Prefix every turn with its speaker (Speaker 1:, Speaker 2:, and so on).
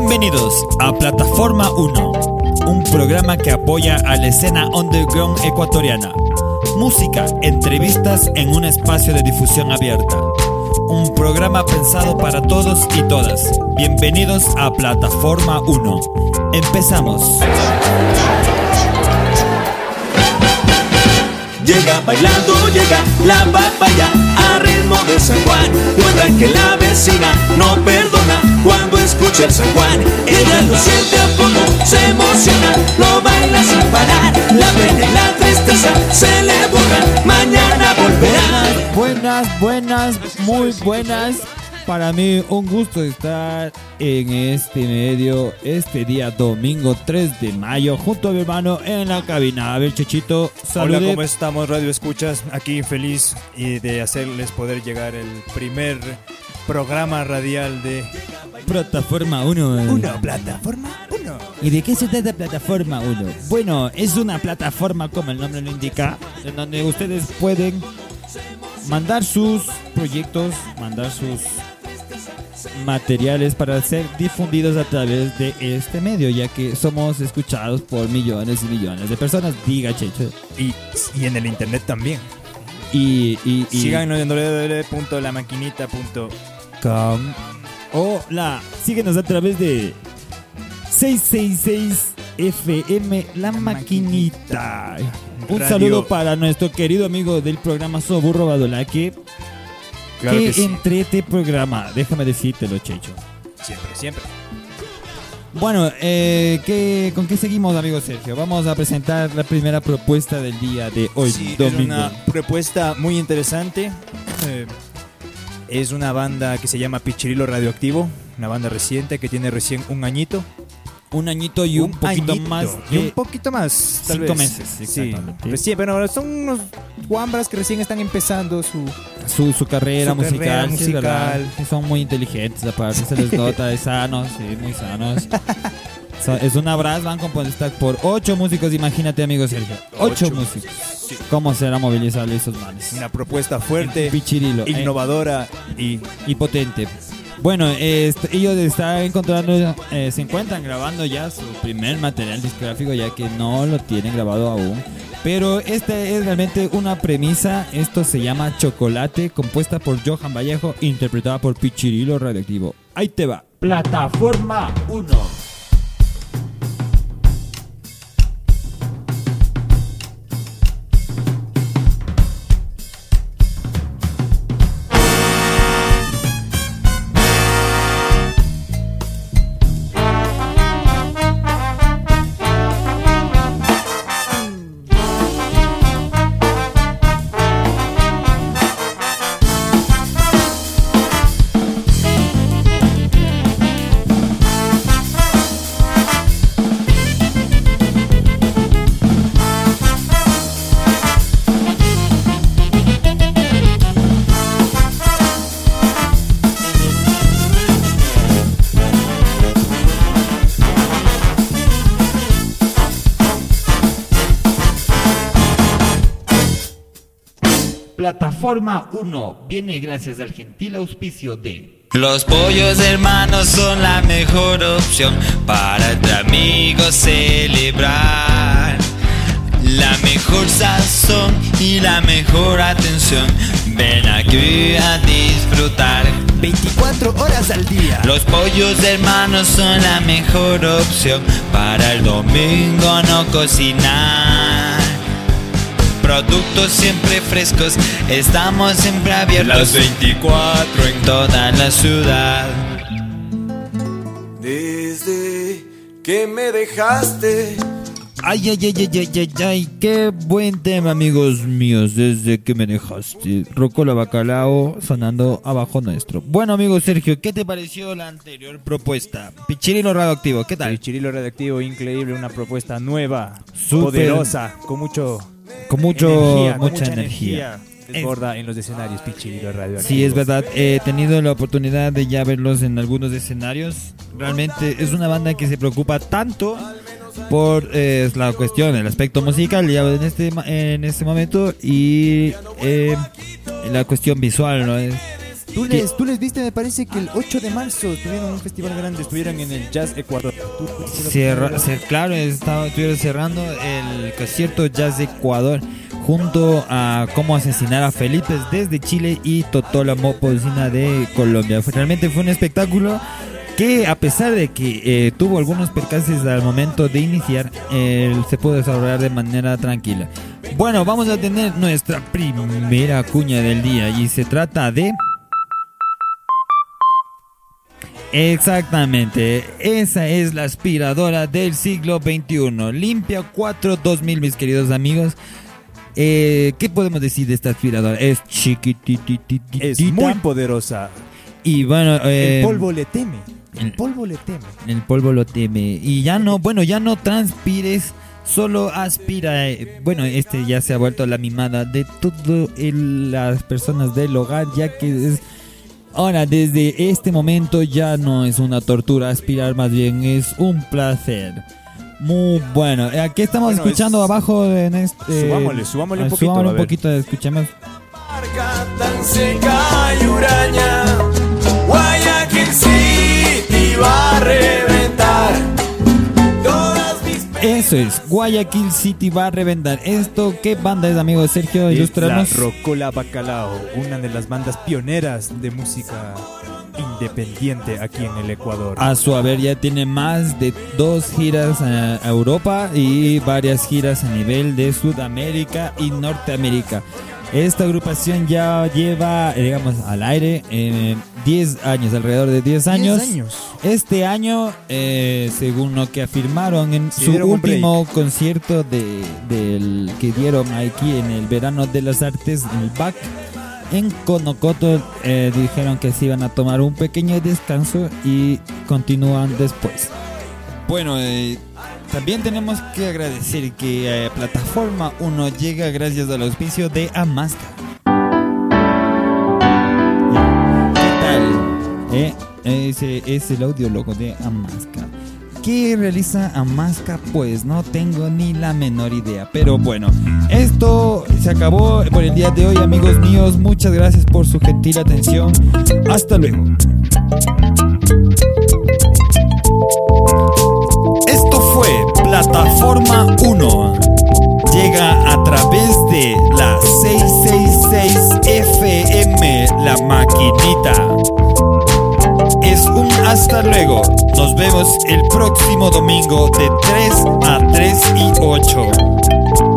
Speaker 1: Bienvenidos a Plataforma 1, un programa que apoya a la escena underground ecuatoriana. Música, entrevistas en un espacio de difusión abierta. Un programa pensado para todos y todas. Bienvenidos a Plataforma 1. Empezamos.
Speaker 2: Llega bailando, llega la papaya de San Juan. Cuenta que la vecina no perdona cuando escucha el San Juan. Ella lo siente a fondo, se emociona, lo baila sin parar. La pena y la tristeza se le borran, mañana volverán.
Speaker 1: Buenas, buenas, muy buenas. Para mí un gusto estar en este medio este día domingo 3 de mayo junto a mi hermano en la cabina. A ver, Chechito, salude.
Speaker 3: Hola, ¿cómo estamos, Radio Escuchas? Aquí feliz y de hacerles poder llegar el primer programa radial de
Speaker 1: Plataforma 1.
Speaker 3: Una Plataforma 1.
Speaker 1: ¿Y de qué se trata Plataforma 1? Bueno, es una plataforma, como el nombre lo indica, en donde ustedes pueden mandar sus proyectos, mandar sus materiales para ser difundidos a través de este medio, ya que somos escuchados por millones y millones de personas. Diga, Checho.
Speaker 3: Y, y en el internet también.
Speaker 1: Y, y, y
Speaker 3: Síganos en www.lamaquinita.com.
Speaker 1: com. O la, síguenos a través de 666 FM La Maquinita. Un
Speaker 3: Radio.
Speaker 1: saludo para nuestro querido amigo del programa Soburro Badolaque.
Speaker 3: Claro
Speaker 1: que
Speaker 3: que sí.
Speaker 1: entre este programa, déjame decírtelo, Checho.
Speaker 3: Siempre, siempre.
Speaker 1: Bueno, eh, ¿qué- ¿con qué seguimos, amigo Sergio? Vamos a presentar la primera propuesta del día de hoy,
Speaker 3: Sí, es
Speaker 1: domingo.
Speaker 3: una propuesta muy interesante. Eh, es una banda que se llama Pichirilo Radioactivo, una banda reciente que tiene recién un añito.
Speaker 1: Un añito y un, poquito
Speaker 3: añito,
Speaker 1: más
Speaker 3: y un poquito más, tal
Speaker 1: cinco
Speaker 3: vez.
Speaker 1: meses,
Speaker 3: Sí,
Speaker 1: exactamente.
Speaker 3: recién, pero son unos guambras que recién están empezando su...
Speaker 1: su, su carrera
Speaker 3: Su
Speaker 1: musical.
Speaker 3: carrera
Speaker 1: sí,
Speaker 3: musical.
Speaker 1: ¿verdad? Sí, son muy inteligentes, aparte se les nota de sanos, sí, muy sanos. So- es una brass band compuesta por ocho músicos, imagínate, amigo Sergio. Ocho,
Speaker 3: Ocho
Speaker 1: músicos. ¿Cómo será movilizar esos manes?
Speaker 3: Una propuesta fuerte,
Speaker 1: Pichirilo. eh,
Speaker 3: innovadora y
Speaker 1: y potente. Bueno, este, ellos están encontrando, eh, se encuentran grabando ya su primer material discográfico, ya que no lo tienen grabado aún. Pero esta es realmente una premisa. Esto se llama Chocolate, compuesta por Johan Vallejo, interpretada por Pichirilo Radioactivo. Ahí te va. Plataforma 1. Plataforma 1 viene gracias al gentil auspicio de
Speaker 4: Los pollos hermanos son la mejor opción para entre amigos celebrar. La mejor sazón y la mejor atención. Ven aquí a disfrutar.
Speaker 3: 24 horas al día.
Speaker 4: Los pollos hermanos son la mejor opción para el domingo no cocinar. Productos siempre frescos, estamos siempre abiertos.
Speaker 3: Las 24 en
Speaker 4: toda la ciudad.
Speaker 2: Desde que me dejaste.
Speaker 1: Ay, ay, ay, ay, ay, ay, ay, qué buen tema, amigos míos, desde que me dejaste. Rocola Bacalao sonando abajo nuestro. Bueno, amigo Sergio, ¿qué te pareció la anterior propuesta? Pichirilo radioactivo, ¿qué tal?
Speaker 3: El Chirilo Radioactivo, increíble, una propuesta nueva,
Speaker 1: Súper.
Speaker 3: poderosa, con mucho
Speaker 1: Con mucho,
Speaker 3: energía, con
Speaker 1: mucha, energía.
Speaker 3: Desborda en los escenarios Pichirilo Radioactivo.
Speaker 1: Sí, es verdad. He tenido la oportunidad de ya verlos en algunos escenarios. Realmente es una banda que se preocupa tanto por eh, la cuestión, el aspecto musical ya en este, en este momento y eh, la cuestión visual, ¿no? Es-
Speaker 3: Tú les, tú les viste, me parece que el 8 de marzo tuvieron un festival grande, estuvieron en el Jazz Ecuador. ¿Tú- tú- tú lo-
Speaker 1: Cierra- cer- claro, estaba, estuvieron cerrando el concierto Jazz Ecuador junto a Cómo asesinar a Felipe desde Chile y Totola Mopocina de Colombia. Realmente fue un espectáculo que a pesar de que eh, tuvo algunos percances al momento de iniciar, eh, se pudo desarrollar de manera tranquila. Bueno, vamos a tener nuestra primera cuña del día y se trata de... Exactamente, esa es la aspiradora del siglo XXI. Limpia 4 2000, mis queridos amigos. Eh, ¿Qué podemos decir de esta aspiradora? Es chiquititititita.
Speaker 3: Es muy poderosa.
Speaker 1: Y bueno, eh,
Speaker 3: el polvo le teme. El
Speaker 1: el-
Speaker 3: polvo le teme.
Speaker 1: el polvo lo teme. Y ya no, bueno, ya no transpires, solo aspira. eh, Bueno, este ya se ha vuelto la mimada de todas las personas del hogar, ya que es... Ahora, desde este momento ya no es una tortura aspirar, más bien es un placer. Muy bueno. Aquí estamos
Speaker 3: Bueno,
Speaker 1: escuchando
Speaker 3: es-
Speaker 1: abajo en este...
Speaker 3: Subámosle, subámosle un poquito,
Speaker 1: subámosle un poquito, escuchemos.
Speaker 2: Marca tan seca y huraña, Guayaquil City va
Speaker 1: Eso es, Guayaquil City va a reventar. ¿Esto qué banda es, amigo Sergio?
Speaker 3: Es la. Rocola Bacalao, una de las bandas pioneras de música independiente aquí en el Ecuador.
Speaker 1: A su haber ya tiene más de dos giras a Europa y varias giras a nivel de Sudamérica y Norteamérica. Esta agrupación ya lleva, eh, digamos, al aire eh, 10 años, alrededor de 10 años.
Speaker 3: 10 años.
Speaker 1: Este año, eh, según lo que afirmaron en su último concierto de, del que dieron aquí en el verano de las artes, en el BAC, en Conocoto, eh, dijeron que se iban a tomar un pequeño descanso y continúan después. Bueno, eh, también tenemos que agradecer que eh, Plataforma 1 llega gracias al auspicio de Amasca. ¿Qué tal? Eh, ese es el audiólogo de Amasca. ¿Qué realiza Amasca? Pues no tengo ni la menor idea. Pero bueno, esto se acabó por el día de hoy, amigos míos. Muchas gracias por su gentil atención. Hasta luego. Plataforma 1. Llega a través de la 666 FM, la maquinita. Es un hasta luego. Nos vemos el próximo domingo de 3 a 3 y 8.